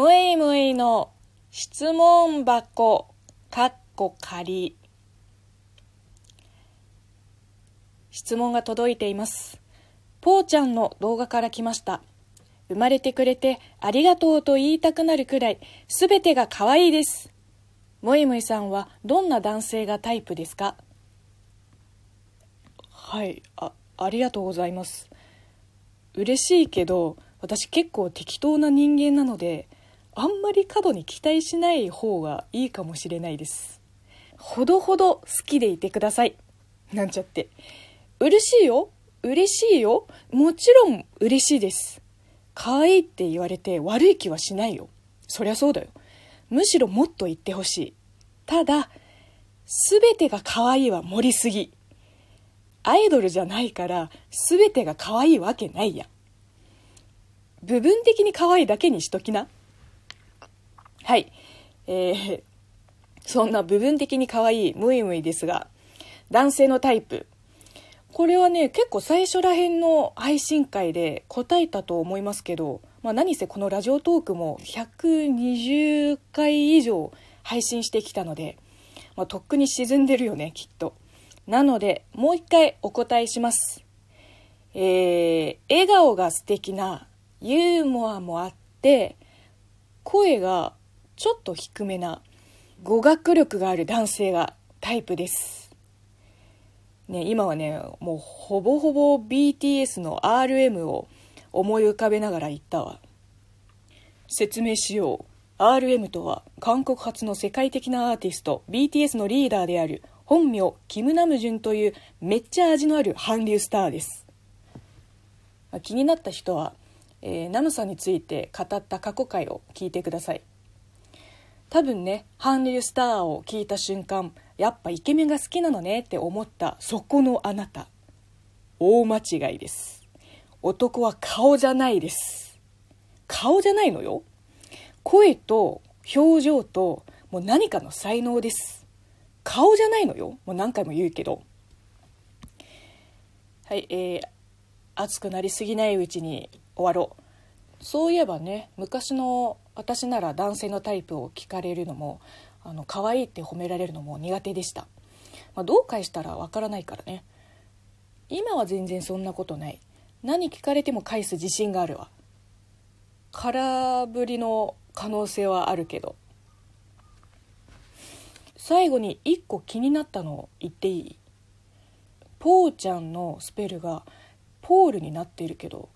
むいむいの質問箱、かっこ仮。質問が届いています。ぽーちゃんの動画から来ました。生まれてくれてありがとうと言いたくなるくらい、すべてが可愛いです。むいむいさんはどんな男性がタイプですか？はい、あ、ありがとうございます。嬉しいけど、私結構適当な人間なので、あんまり過度に期待しない方がいいかもしれないです。ほどほど好きでいてください。なんちゃって。嬉しいよ嬉しいよもちろん嬉しいです。可愛いって言われて悪い気はしないよ。そりゃそうだよ。むしろもっと言ってほしい。ただ、すべてが可愛いは盛りすぎ。アイドルじゃないから、すべてが可愛いわけないや。部分的に可愛いだけにしときな。はい。えー、そんな部分的に可愛いムイムイですが、男性のタイプ。これはね、結構最初らへんの配信会で答えたと思いますけど、まあ何せこのラジオトークも120回以上配信してきたので、まあ、とっくに沈んでるよね、きっと。なので、もう一回お答えします。えー、笑顔が素敵な、ユーモアもあって、声がちょっと低めな、語学力がある男性がタイプです。ね、今はね、もうほぼほぼ BTS の RM を思い浮かべながら言ったわ。説明しよう。RM とは韓国発の世界的なアーティスト BTS のリーダーである本名キム・ナムジュンというめっちゃ味のある韓流スターです。気になった人は、えーナムさんについて語った過去回を聞いてください。多分ね韓流スターを聞いた瞬間やっぱイケメンが好きなのねって思ったそこのあなた。大間違いです。男は顔じゃないです。顔じゃないのよ。声と表情ともう何かの才能です。顔じゃないのよ。もう何回も言うけど。はいえー、熱くなりすぎないうちに終わろう。そういえばね昔の私なら男性のタイプを聞かれるのもあの可愛いって褒められるのも苦手でした、まあ、どう返したらわからないからね。今は全然そんなことない。何聞かれても返す自信があるわ。空振りの可能性はあるけど。最後に1個気になったのを言っていい？ポーちゃんのスペルがポールになっているけど